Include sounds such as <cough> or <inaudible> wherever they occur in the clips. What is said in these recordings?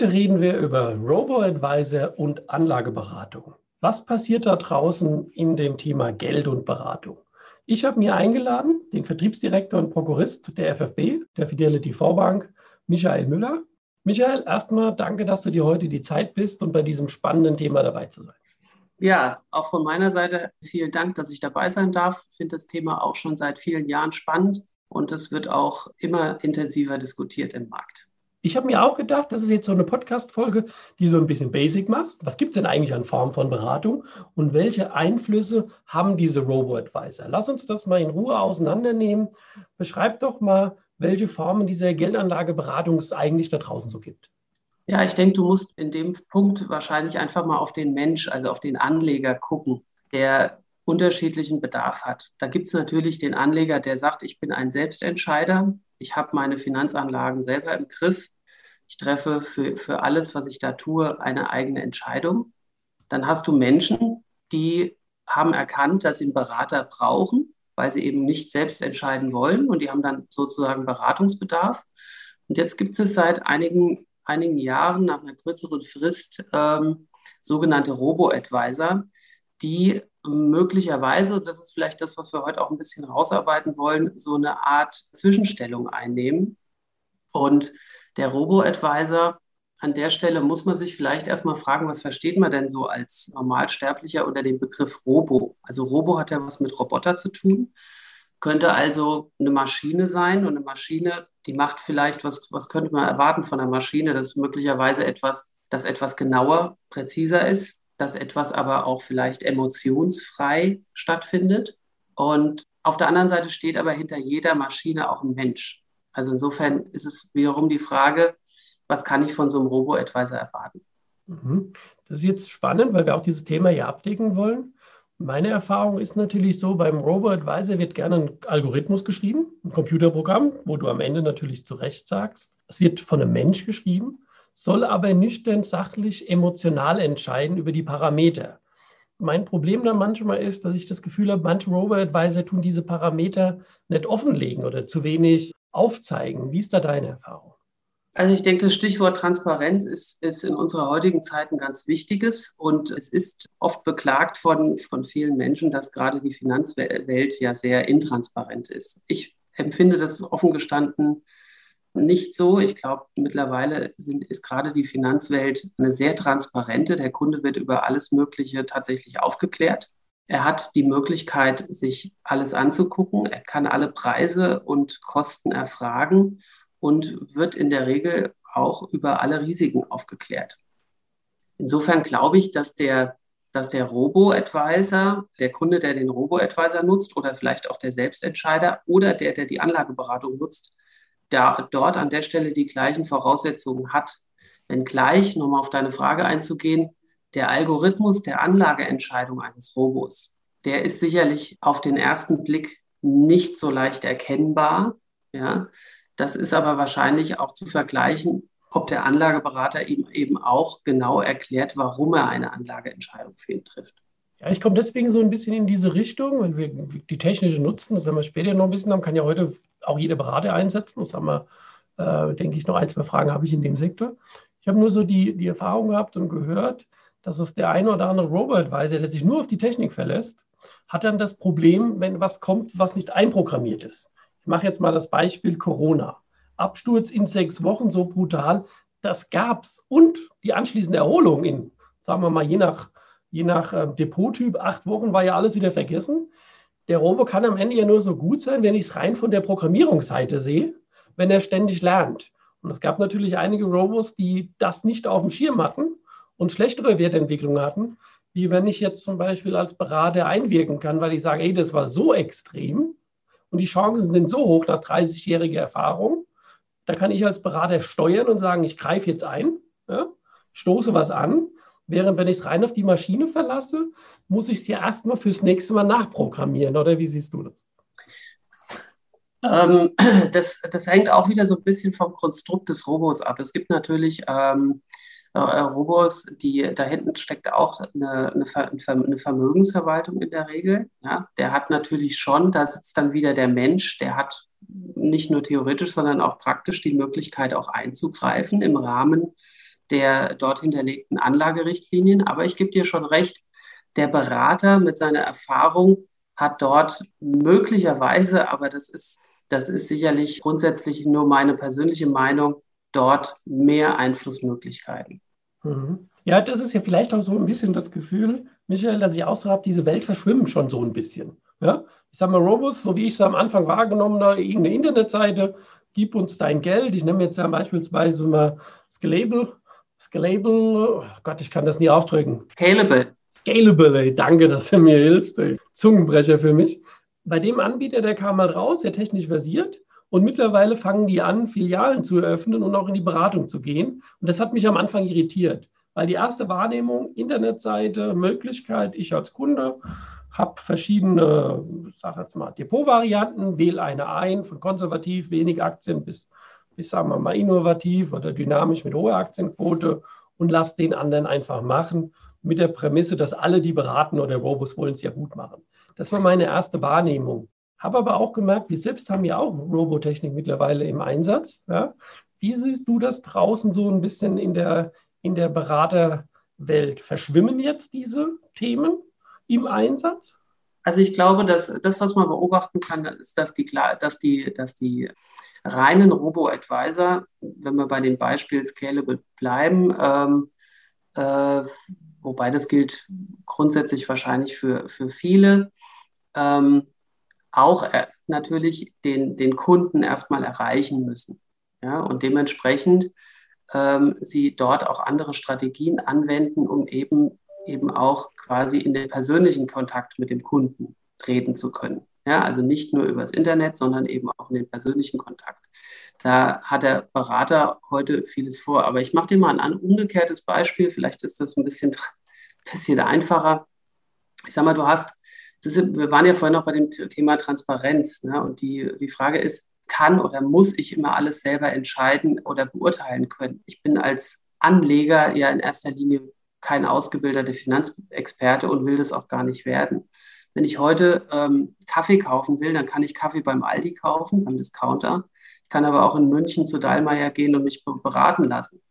Heute reden wir über Robo-Advisor und Anlageberatung. Was passiert da draußen in dem Thema Geld und Beratung? Ich habe mir eingeladen den Vertriebsdirektor und Prokurist der FFB, der Fidelity Vorbank, Michael Müller. Michael, erstmal danke, dass du dir heute die Zeit bist und bei diesem spannenden Thema dabei zu sein. Ja, auch von meiner Seite vielen Dank, dass ich dabei sein darf. Ich finde das Thema auch schon seit vielen Jahren spannend und es wird auch immer intensiver diskutiert im Markt. Ich habe mir auch gedacht, das ist jetzt so eine Podcast-Folge, die so ein bisschen basic macht. Was gibt es denn eigentlich an Formen von Beratung und welche Einflüsse haben diese Robo-Advisor? Lass uns das mal in Ruhe auseinandernehmen. Beschreib doch mal, welche Formen dieser Geldanlageberatung es eigentlich da draußen so gibt. Ja, ich denke, du musst in dem Punkt wahrscheinlich einfach mal auf den Mensch, also auf den Anleger gucken, der unterschiedlichen Bedarf hat. Da gibt es natürlich den Anleger, der sagt, ich bin ein Selbstentscheider, ich habe meine Finanzanlagen selber im Griff, ich treffe für, für alles, was ich da tue, eine eigene Entscheidung. Dann hast du Menschen, die haben erkannt, dass sie einen Berater brauchen, weil sie eben nicht selbst entscheiden wollen und die haben dann sozusagen Beratungsbedarf. Und jetzt gibt es seit einigen, einigen Jahren, nach einer kürzeren Frist, ähm, sogenannte Robo-Advisor, die möglicherweise, das ist vielleicht das, was wir heute auch ein bisschen rausarbeiten wollen, so eine Art Zwischenstellung einnehmen. Und der Robo-Advisor, an der Stelle muss man sich vielleicht erstmal fragen, was versteht man denn so als Normalsterblicher unter dem Begriff Robo? Also Robo hat ja was mit Roboter zu tun, könnte also eine Maschine sein und eine Maschine, die macht vielleicht, was, was könnte man erwarten von einer Maschine, das möglicherweise etwas, das etwas genauer, präziser ist, dass etwas aber auch vielleicht emotionsfrei stattfindet. Und auf der anderen Seite steht aber hinter jeder Maschine auch ein Mensch. Also insofern ist es wiederum die Frage, was kann ich von so einem Robo-Advisor erwarten? Mhm. Das ist jetzt spannend, weil wir auch dieses Thema hier abdecken wollen. Meine Erfahrung ist natürlich so, beim Robo-Advisor wird gerne ein Algorithmus geschrieben, ein Computerprogramm, wo du am Ende natürlich zu Recht sagst, es wird von einem Mensch geschrieben soll aber nüchtern, sachlich, emotional entscheiden über die Parameter. Mein Problem dann manchmal ist, dass ich das Gefühl habe, manche Robo-Advisor tun diese Parameter nicht offenlegen oder zu wenig aufzeigen. Wie ist da deine Erfahrung? Also ich denke, das Stichwort Transparenz ist, ist in unserer heutigen Zeit ein ganz wichtiges und es ist oft beklagt von, von vielen Menschen, dass gerade die Finanzwelt ja sehr intransparent ist. Ich empfinde das offen gestanden nicht so. Ich glaube, mittlerweile sind, ist gerade die Finanzwelt eine sehr transparente. Der Kunde wird über alles Mögliche tatsächlich aufgeklärt. Er hat die Möglichkeit, sich alles anzugucken. Er kann alle Preise und Kosten erfragen und wird in der Regel auch über alle Risiken aufgeklärt. Insofern glaube ich, dass der, dass der Robo-Advisor, der Kunde, der den Robo-Advisor nutzt oder vielleicht auch der Selbstentscheider oder der, der die Anlageberatung nutzt, da, dort an der Stelle die gleichen Voraussetzungen hat. Wenngleich, um auf deine Frage einzugehen, der Algorithmus der Anlageentscheidung eines Robos, der ist sicherlich auf den ersten Blick nicht so leicht erkennbar. Ja, das ist aber wahrscheinlich auch zu vergleichen, ob der Anlageberater ihm eben auch genau erklärt, warum er eine Anlageentscheidung für ihn trifft. Ja, ich komme deswegen so ein bisschen in diese Richtung, wenn wir die technische nutzen, das werden wir später noch ein bisschen haben, kann ja heute auch jeder Berater einsetzen. Das haben wir, äh, denke ich, noch ein, zwei Fragen habe ich in dem Sektor. Ich habe nur so die, die Erfahrung gehabt und gehört, dass es der eine oder andere Robo-Advisor, der sich nur auf die Technik verlässt, hat dann das Problem, wenn was kommt, was nicht einprogrammiert ist. Ich mache jetzt mal das Beispiel Corona. Absturz in sechs Wochen, so brutal, das gab es. Und die anschließende Erholung in, sagen wir mal, je nach, je nach äh, Depottyp, acht Wochen war ja alles wieder vergessen der Robo kann am Ende ja nur so gut sein, wenn ich es rein von der Programmierungsseite sehe, wenn er ständig lernt. Und es gab natürlich einige Robos, die das nicht auf dem Schirm hatten und schlechtere Wertentwicklungen hatten, wie wenn ich jetzt zum Beispiel als Berater einwirken kann, weil ich sage, ey, das war so extrem und die Chancen sind so hoch nach 30-jähriger Erfahrung, da kann ich als Berater steuern und sagen, ich greife jetzt ein, ja, stoße was an Während wenn ich es rein auf die Maschine verlasse, muss ich es dir erstmal fürs nächste Mal nachprogrammieren. Oder wie siehst du das? Ähm, <clears throat> das, das hängt auch wieder so ein bisschen vom Konstrukt des Robos ab. Es gibt natürlich ähm, äh, Robos, die da hinten steckt auch eine, eine, eine, Vermögensverwaltung in der Regel. Ja, der hat natürlich schon, da sitzt dann wieder der Mensch, der hat nicht nur theoretisch, sondern auch praktisch die Möglichkeit auch einzugreifen im Rahmen der dort hinterlegten Anlagerichtlinien. Aber ich gebe dir schon recht, der Berater mit seiner Erfahrung hat dort möglicherweise, aber das ist das ist sicherlich grundsätzlich nur meine persönliche Meinung, dort mehr Einflussmöglichkeiten. Mhm. Ja, das ist ja vielleicht auch so ein bisschen das Gefühl, Michael, dass ich auch so habe, diese Welt verschwimmt schon so ein bisschen. Ja? Ich sage mal, Robus, so wie ich es am Anfang wahrgenommen habe, irgendeine Internetseite, gib uns dein Geld. Ich nehme jetzt ja beispielsweise mal Scalable. Scalable, oh Gott, ich kann das nie aufdrücken. Scalable. Scalable, ey, danke, dass du mir hilfst. Ey. Zungenbrecher für mich bei dem Anbieter, der kam mal raus, der technisch versiert. Und mittlerweile fangen die an, Filialen zu eröffnen und auch in die Beratung zu gehen. Und das hat mich am Anfang irritiert, weil die erste Wahrnehmung, Internetseite, Möglichkeit, ich als Kunde habe verschiedene, sag jetzt mal, Depotvarianten, wähle eine ein, von konservativ, wenig Aktien bis, sagen wir mal, innovativ oder dynamisch mit hoher Aktienquote und lasse den anderen einfach machen, mit der Prämisse, dass alle, die beraten oder Robus wollen es ja gut machen. Das war meine erste Wahrnehmung. Habe aber auch gemerkt, wir selbst haben ja auch Robotechnik mittlerweile im Einsatz. Ja? Wie siehst du das draußen so ein bisschen in der, in der Beraterwelt? Verschwimmen jetzt diese Themen im Einsatz? Also ich glaube, dass das, was man beobachten kann, ist, dass die, dass die, dass die reinen Robo-Advisor, wenn wir bei dem Beispiel Scalable bleiben, ähm, äh, wobei das gilt grundsätzlich wahrscheinlich für, für viele, ähm, auch äh, natürlich den, den Kunden erstmal erreichen müssen. Ja, und dementsprechend ähm, sie dort auch andere Strategien anwenden, um eben, eben auch quasi in den persönlichen Kontakt mit dem Kunden treten zu können. Ja, also nicht nur übers Internet, sondern eben auch in den persönlichen Kontakt. Da hat der Berater heute vieles vor. Aber ich mache dir mal ein umgekehrtes Beispiel. Vielleicht ist das ein bisschen, <laughs> bisschen einfacher. Ich sage mal, du hast, ist, wir waren ja vorhin noch bei dem Thema Transparenz. Ne? Und die, die Frage ist, kann oder muss ich immer alles selber entscheiden oder beurteilen können? Ich bin als Anleger ja in erster Linie kein ausgebildeter Finanzexperte und will das auch gar nicht werden. Wenn ich heute ähm, Kaffee kaufen will, dann kann ich Kaffee beim Aldi kaufen, beim Discounter. Ich kann aber auch in München zu Dallmayr gehen und mich beraten lassen.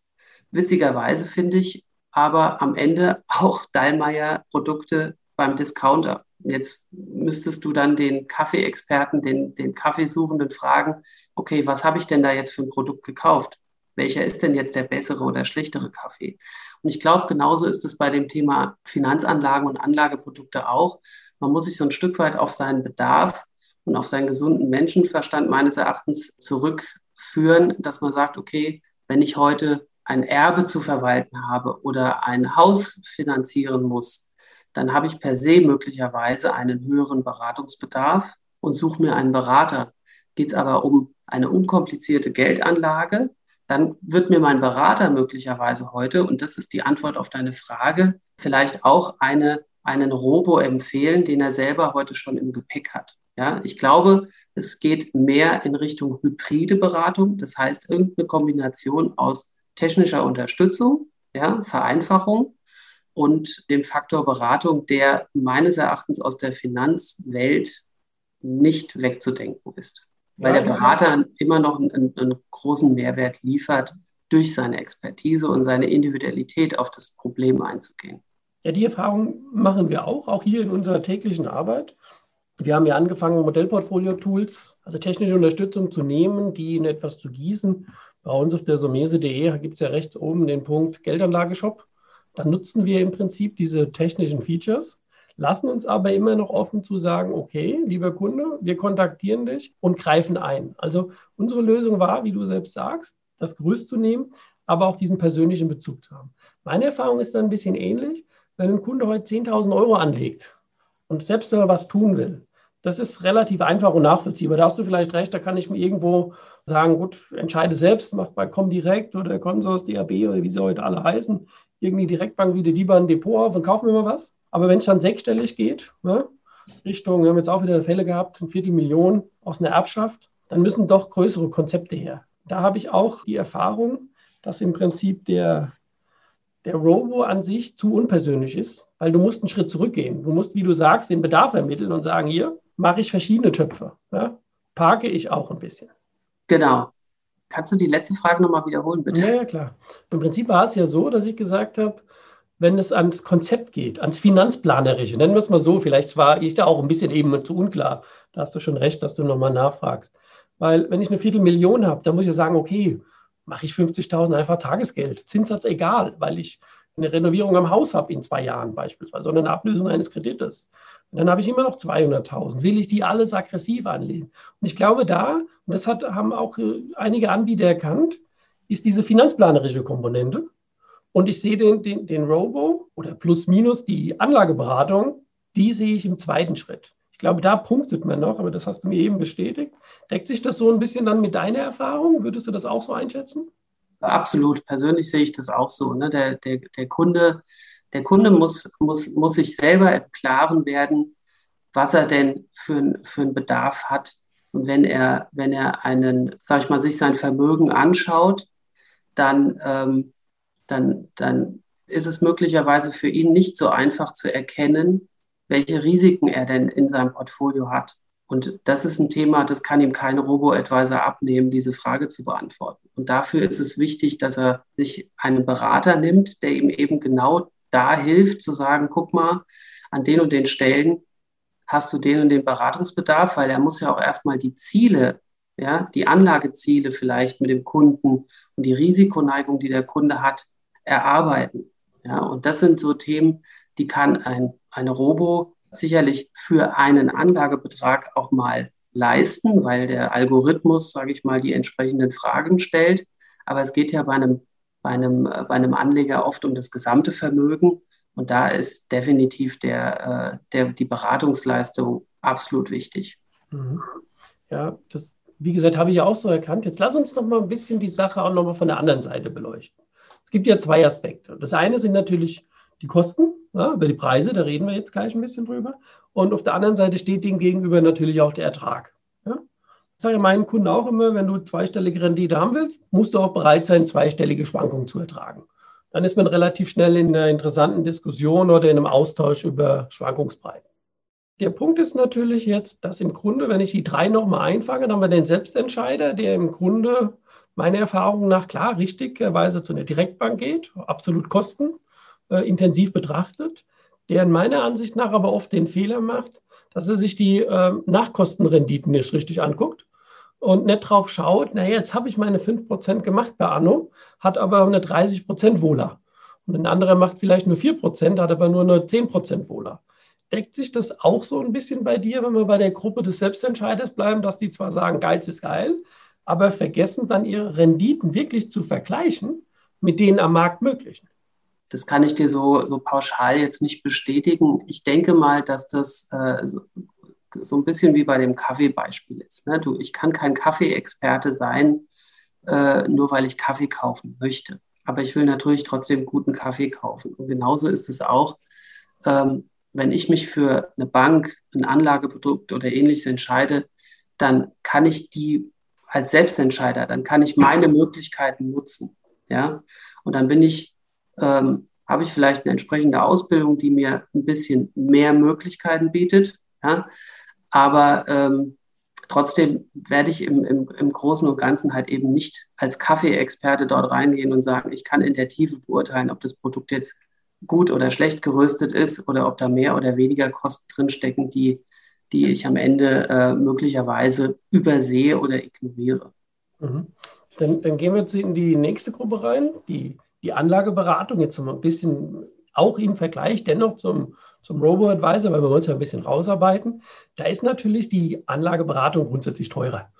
Witzigerweise finde ich aber am Ende <laughs> auch Dallmayr Produkte beim Discounter. Jetzt müsstest du dann den Kaffeeexperten, den, den Kaffeesuchenden fragen, okay, was habe ich denn da jetzt für ein Produkt gekauft? Welcher ist denn jetzt der bessere oder schlechtere Kaffee? Und ich glaube, genauso ist es bei dem Thema Finanzanlagen und Anlageprodukte auch. Man muss sich so ein Stück weit auf seinen Bedarf und auf seinen gesunden Menschenverstand meines Erachtens zurückführen, dass man sagt, okay, wenn ich heute ein Erbe zu verwalten habe oder ein Haus finanzieren muss, dann habe ich per se möglicherweise einen höheren Beratungsbedarf und suche mir einen Berater. Geht es aber um eine unkomplizierte Geldanlage, dann wird mir mein Berater möglicherweise heute, und das ist die Antwort auf deine Frage, vielleicht auch eine einen Robo empfehlen, den er selber heute schon im Gepäck hat. Ja, ich glaube, es geht mehr in Richtung hybride Beratung, das heißt irgendeine Kombination aus technischer Unterstützung, ja, Vereinfachung und dem Faktor Beratung, der meines Erachtens aus der Finanzwelt nicht wegzudenken ist. Weil ja, der Berater immer noch einen, einen großen Mehrwert liefert, durch seine Expertise und seine Individualität auf das Problem einzugehen. Ja, die Erfahrung machen wir auch, auch hier in unserer täglichen Arbeit. Wir haben ja angefangen, Modellportfolio-Tools, also technische Unterstützung zu nehmen, die in etwas zu gießen. Bei uns auf der somese.de gibt es ja rechts oben den Punkt Geldanlageshop. Dann nutzen wir im Prinzip diese technischen Features, lassen uns aber immer noch offen zu sagen, okay, lieber Kunde, wir kontaktieren dich und greifen ein. Also unsere Lösung war, wie du selbst sagst, das Gerüst zu nehmen, aber auch diesen persönlichen Bezug zu haben. Meine Erfahrung ist dann ein bisschen ähnlich wenn ein Kunde heute 10.000 Euro anlegt und selbst wenn er was tun will, das ist relativ einfach und nachvollziehbar. Da hast du vielleicht recht, da kann ich mir irgendwo sagen, gut, entscheide selbst, mach bei Comdirect oder Consors, DAB oder wie sie heute alle heißen, irgendwie Direktbank wie die DIBA ein Depot auf und kaufen wir mal was. Aber wenn es dann sechsstellig geht, ne, Richtung, wir haben jetzt auch wieder Fälle gehabt, ein Viertelmillion aus einer Erbschaft, dann müssen doch größere Konzepte her. Da habe ich auch die Erfahrung, dass im Prinzip der, der Robo an sich zu unpersönlich ist, weil du musst einen Schritt zurückgehen. Du musst, wie du sagst, den Bedarf ermitteln und sagen, hier mache ich verschiedene Töpfe. Ja? Parke ich auch ein bisschen. Genau. Kannst du die letzte Frage nochmal wiederholen, bitte? Ja, ja, klar. Im Prinzip war es ja so, dass ich gesagt habe, wenn es ans Konzept geht, ans Finanzplanerische, nennen wir es mal so, vielleicht war ich da auch ein bisschen eben zu unklar. Da hast du schon recht, dass du nochmal nachfragst. Weil wenn ich eine Viertelmillion habe, dann muss ich ja sagen, okay, mache ich 50.000 einfach Tagesgeld. Zinssatz egal, weil ich eine Renovierung am Haus habe in zwei Jahren beispielsweise, sondern eine Ablösung eines Kredites. Und dann habe ich immer noch 200.000. Will ich die alles aggressiv anlegen? Und ich glaube, da, und das hat, haben auch äh, einige Anbieter erkannt, ist diese finanzplanerische Komponente. Und ich sehe den, den, den Robo oder plus minus die Anlageberatung, die sehe ich im zweiten Schritt. Ich glaube, da punktet man noch, aber das hast du mir eben bestätigt. Deckt sich das so ein bisschen dann mit deiner Erfahrung? Würdest du das auch so einschätzen? Absolut. Persönlich sehe ich das auch so. Ne? Der, der, der Kunde der Kunde muss, muss, muss sich selber im Klaren werden, was er denn für, für einen Bedarf hat. Und wenn er, wenn er einen, sag ich mal, sich sein Vermögen anschaut, dann, ähm, dann, dann ist es möglicherweise für ihn nicht so einfach zu erkennen, welche Risiken er denn in seinem Portfolio hat. Und das ist ein Thema, das kann ihm kein Robo-Advisor abnehmen, diese Frage zu beantworten. Und dafür ist es wichtig, dass er sich einen Berater nimmt, der ihm eben genau da hilft zu sagen, guck mal, an den und den Stellen hast du den und den Beratungsbedarf, weil er muss ja auch erstmal die Ziele, ja, die Anlageziele vielleicht mit dem Kunden und die Risikoneigung, die der Kunde hat, erarbeiten. Ja, und das sind so Themen, die kann ein, eine Robo sicherlich für einen Anlagebetrag auch mal leisten, weil der Algorithmus, sage ich mal, die entsprechenden Fragen stellt. Aber es geht ja bei einem bei einem, äh, bei einem Anleger oft um das gesamte Vermögen. Und da ist definitiv der, äh, der, die Beratungsleistung absolut wichtig. Mhm. Ja, das, wie gesagt, habe ich ja auch so erkannt. Jetzt lass uns noch mal ein bisschen die Sache auch noch mal von der anderen Seite beleuchten. Es gibt ja zwei Aspekte. Das eine sind natürlich die Kosten, ja, über die Preise, da reden wir jetzt gleich ein bisschen drüber. Und auf der anderen Seite steht dem gegenüber natürlich auch der Ertrag. Ja? Ich sage meinen Kunden auch immer, wenn du zweistellige Rendite haben willst, musst du auch bereit sein, zweistellige Schwankungen zu ertragen. Dann ist man relativ schnell in einer interessanten Diskussion oder in einem Austausch über Schwankungsbreiten. Der Punkt ist natürlich jetzt, dass im Grunde, wenn ich die drei nochmal einfange, dann haben wir den Selbstentscheider, der im Grunde meiner Erfahrung nach klar richtigerweise zu einer Direktbank geht, absolut kostenintensiv äh, betrachtet, der in meiner Ansicht nach aber oft den Fehler macht, dass er sich die äh, Nachkostenrenditen nicht richtig anguckt und nicht drauf schaut, naja, jetzt habe ich meine 5% gemacht bei Anno, hat aber eine 30% Wohler. Und ein anderer macht vielleicht nur 4%, hat aber nur eine 10% Wohler. Deckt sich das auch so ein bisschen bei dir, wenn wir bei der Gruppe des Selbstentscheiders bleiben, dass die zwar sagen, Geiz ist geil, aber vergessen dann ihre Renditen wirklich zu vergleichen mit denen am Markt möglichen? Das kann ich dir so, so pauschal jetzt nicht bestätigen. Ich denke mal, dass das äh, so, so ein bisschen wie bei dem Kaffeebeispiel ist. Ne? Du, ich kann kein Kaffeeexperte sein, äh, nur weil ich Kaffee kaufen möchte. Aber ich will natürlich trotzdem guten Kaffee kaufen. Und genauso ist es auch, ähm, wenn ich mich für eine Bank, ein Anlageprodukt oder ähnliches entscheide, dann kann ich die als Selbstentscheider, dann kann ich meine Möglichkeiten nutzen. Ja? Und dann bin ich, ähm, habe ich vielleicht eine entsprechende Ausbildung, die mir ein bisschen mehr Möglichkeiten bietet. Ja? Aber ähm, trotzdem werde ich im, im, im Großen und Ganzen halt eben nicht als Kaffeeexperte dort reingehen und sagen, ich kann in der Tiefe beurteilen, ob das Produkt jetzt gut oder schlecht geröstet ist oder ob da mehr oder weniger Kosten drinstecken, die, die ich am Ende äh, möglicherweise übersehe oder ignoriere. Mhm. Dann, dann, gehen wir jetzt in die nächste Gruppe rein, die, die Anlageberatung, jetzt mal ein bisschen auch im Vergleich dennoch zum, zum Robo-Advisor, weil wir wollen es ja ein bisschen rausarbeiten, da ist natürlich die Anlageberatung grundsätzlich teurer.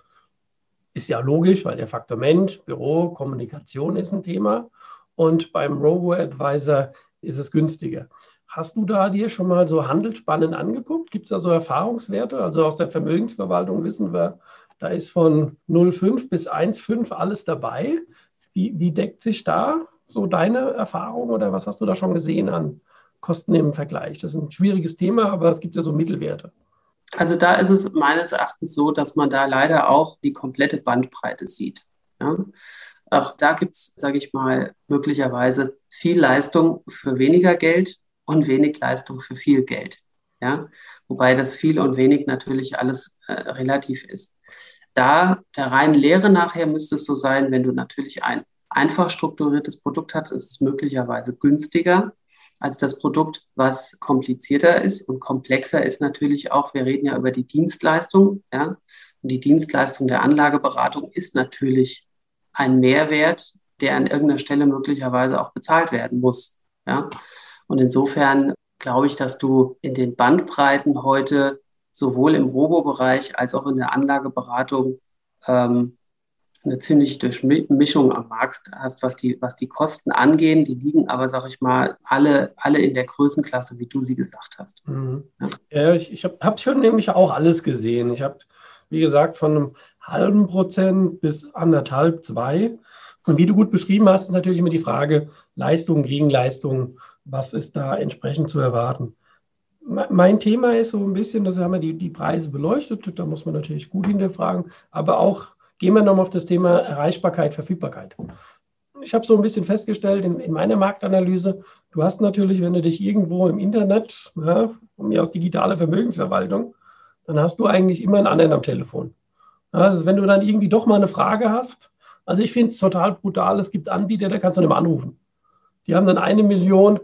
Ist ja logisch, weil der Faktor Mensch, Büro, Kommunikation ist ein Thema. Und beim Robo-Advisor ist es günstiger. Hast du da dir schon mal so Handelsspannen angeguckt? Gibt es da so Erfahrungswerte? Also aus der Vermögensverwaltung wissen wir, da ist von 0,5 bis 1,5 alles dabei. Wie, wie deckt sich da so deine Erfahrung oder was hast du da schon gesehen an Kosten im Vergleich? Das ist ein schwieriges Thema, aber es gibt ja so Mittelwerte. Also da ist es meines Erachtens so, dass man da leider auch die komplette Bandbreite sieht. Ja? Auch da gibt es, sage ich mal, möglicherweise viel Leistung für weniger Geld und wenig Leistung für viel Geld. Ja? Wobei das viel und wenig natürlich alles äh, relativ ist. Da der reinen Lehre nachher müsste es so sein, wenn du natürlich ein einfach strukturiertes Produkt hast, ist es möglicherweise günstiger als das Produkt, was komplizierter ist und komplexer ist natürlich auch, wir reden ja über die Dienstleistung, ja, und die Dienstleistung der Anlageberatung ist natürlich ein Mehrwert, der an irgendeiner Stelle möglicherweise auch bezahlt werden muss, ja. Und insofern glaube ich, dass du in den Bandbreiten heute sowohl im Robo-Bereich als auch in der Anlageberatung ähm, eine ziemliche Durchmischung am Markt hast, was die, was die Kosten angehen. Die liegen aber, sag ich mal, alle, alle in der Größenklasse, wie du sie gesagt hast. Mhm. Ja. ja. ich, ich habe hab schon nämlich auch alles gesehen. Ich habe, wie gesagt, von einem halben Prozent bis anderthalb, zwei. Und wie du gut beschrieben hast, ist natürlich immer die Frage Leistung gegen Leistung. Was ist da entsprechend zu erwarten? Mein Thema ist so ein bisschen, das haben wir die, die Preise beleuchtet, da muss man natürlich gut hinterfragen, aber auch Gehen wir nochmal auf das Thema Erreichbarkeit, Verfügbarkeit. Ich habe so ein bisschen festgestellt in, in, meiner Marktanalyse, du hast natürlich, wenn du dich irgendwo im Internet, ja, von mir aus digitale Vermögensverwaltung, dann hast du eigentlich immer einen anderen am Telefon. Also wenn du dann irgendwie doch mal eine Frage hast, also ich finde es total brutal, es gibt Anbieter, da kannst du nicht mehr anrufen. Die haben dann eine Million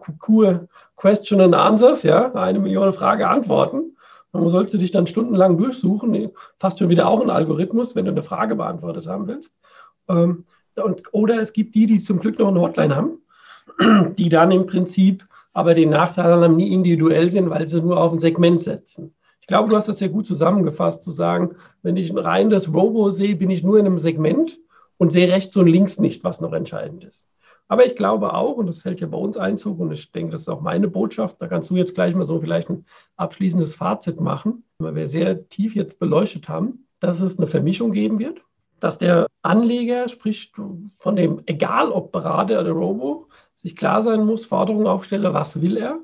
Question and Answers, ja, eine Million Frage Antworten. Warum sollst du dich dann stundenlang durchsuchen? Fast schon wieder auch ein Algorithmus, wenn du eine Frage beantwortet haben willst. Ähm, und, oder es gibt die, die zum Glück noch eine Hotline haben, <clears throat> die dann im Prinzip aber den Nachteil haben, nie individuell sind, weil sie nur auf ein Segment setzen. Ich glaube, du hast das sehr gut zusammengefasst, zu sagen, wenn ich rein das Robo sehe, bin ich nur in einem Segment und sehe rechts und links nicht, was noch entscheidend ist. Aber ich glaube auch, und das hält ja bei uns Einzug, und ich denke, das ist auch meine Botschaft, da kannst du jetzt gleich mal so vielleicht ein abschließendes Fazit machen, weil wir sehr tief jetzt beleuchtet haben, dass es eine Vermischung geben wird, dass der Anleger, sprich von dem, egal ob Berater oder Robo, sich klar sein muss, Forderungen aufstelle, was will er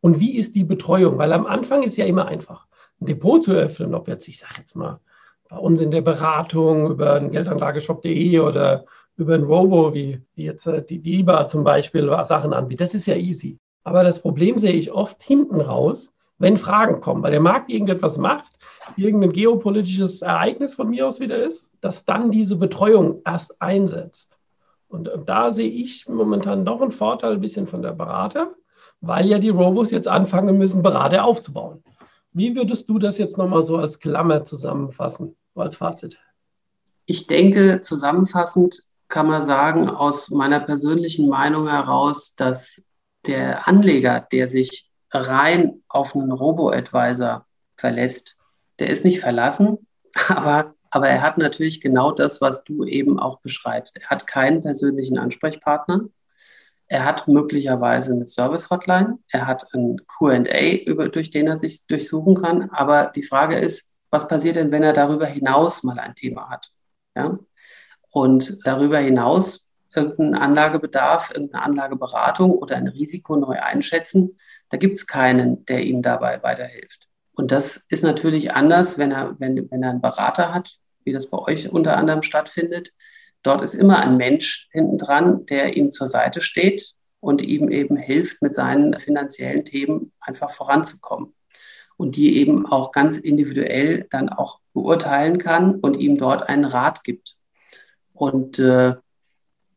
und wie ist die Betreuung, weil am Anfang ist ja immer einfach, ein Depot zu öffnen, ob jetzt, ich sage jetzt mal, bei uns in der Beratung über Geldanlageshop.de oder über ein Robo, wie, wie jetzt äh, die DIBA zum Beispiel, Sachen anbietet. Das ist ja easy. Aber das Problem sehe ich oft hinten raus, wenn Fragen kommen, weil der Markt irgendetwas macht, irgendein geopolitisches Ereignis von mir aus wieder ist, dass dann diese Betreuung erst einsetzt. Und, da sehe ich momentan doch einen Vorteil ein bisschen von der Berater, weil ja die Robos jetzt anfangen müssen, Berater aufzubauen. Wie würdest du das jetzt nochmal so als Klammer zusammenfassen, als Fazit? Ich denke, zusammenfassend kann man sagen, aus meiner persönlichen Meinung heraus, dass der Anleger, der sich rein auf einen Robo-Advisor verlässt, der ist nicht verlassen, <laughs> aber, aber er hat natürlich genau das, was du eben auch beschreibst. Er hat keinen persönlichen Ansprechpartner. Er hat möglicherweise eine Service-Hotline. Er hat ein QA, durch den er sich durchsuchen kann. Aber die Frage ist, was passiert denn, wenn er darüber hinaus mal ein Thema hat? Ja? Und darüber hinaus irgendeinen Anlagebedarf, irgendeine Anlageberatung oder ein Risiko neu einschätzen, da gibt es keinen, der ihm dabei weiterhilft. Und das ist natürlich anders, wenn er, wenn, wenn er einen Berater hat, wie das bei euch unter anderem stattfindet. Dort ist immer ein Mensch hinten dran, der ihm zur Seite steht und ihm eben hilft, mit seinen finanziellen Themen einfach voranzukommen. Und die eben auch ganz individuell dann auch beurteilen kann und ihm dort einen Rat gibt. Und äh,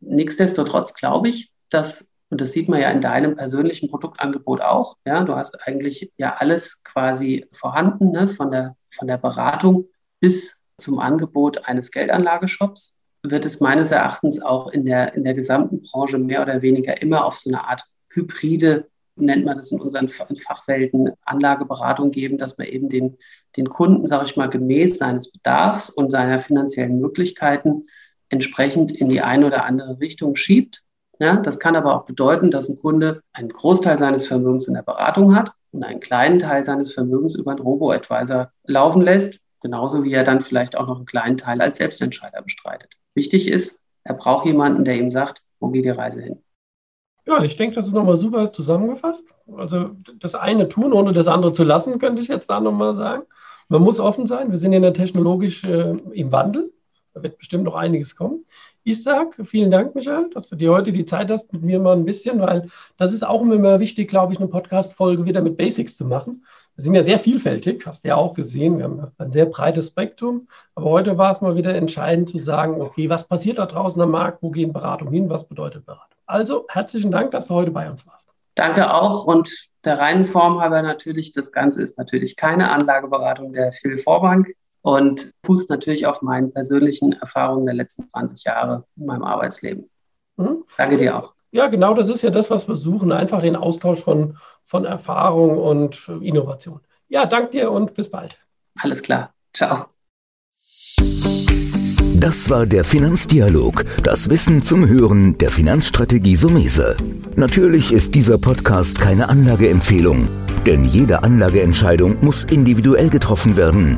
nichtsdestotrotz glaube ich, dass, und das sieht man ja in deinem persönlichen Produktangebot auch, ja, du hast eigentlich ja alles quasi vorhanden, ne, von, der, von der Beratung bis zum Angebot eines Geldanlageshops, wird es meines Erachtens auch in der, in der gesamten Branche mehr oder weniger immer auf so eine Art hybride nennt man das in unseren Fachwelten, Anlageberatung geben, dass man eben den, den Kunden, sage ich mal, gemäß seines Bedarfs und seiner finanziellen Möglichkeiten entsprechend in die eine oder andere Richtung schiebt. Ja, das kann aber auch bedeuten, dass ein Kunde einen Großteil seines Vermögens in der Beratung hat und einen kleinen Teil seines Vermögens über einen Robo-Advisor laufen lässt, genauso wie er dann vielleicht auch noch einen kleinen Teil als Selbstentscheider bestreitet. Wichtig ist, er braucht jemanden, der ihm sagt, wo geht die Reise hin. Ja, ich denke, das ist nochmal super zusammengefasst. Also das eine tun, ohne das andere zu lassen, könnte ich jetzt da nochmal sagen. Man muss offen sein. Wir sind ja technologisch äh, im Wandel. Da wird bestimmt noch einiges kommen. Ich sage vielen Dank, Michael, dass du dir heute die Zeit hast, mit mir mal ein bisschen, weil das ist auch immer wichtig, glaube ich, eine Podcast-Folge wieder mit Basics zu machen. Wir sind ja sehr vielfältig, hast du ja auch gesehen. Wir haben ein sehr breites Spektrum. Aber heute war es mal wieder entscheidend zu sagen, okay, was passiert da draußen am Markt? Wo gehen Beratungen hin? Was bedeutet Beratung? Also herzlichen Dank, dass du heute bei uns warst. Danke auch. Und der reinen Form halber natürlich, das Ganze ist natürlich keine Anlageberatung der Phil Vorbank und fußt natürlich auf meinen persönlichen Erfahrungen der letzten 20 Jahre in meinem Arbeitsleben. Mhm. Danke dir auch. Ja, genau das ist ja das, was wir suchen. Einfach den Austausch von, von Erfahrung und Innovation. Ja, danke dir und bis bald. Alles klar. Ciao. Das war der Finanzdialog, das Wissen zum Hören der Finanzstrategie Sumese. Natürlich ist dieser Podcast keine Anlageempfehlung, denn jede Anlageentscheidung muss individuell getroffen werden.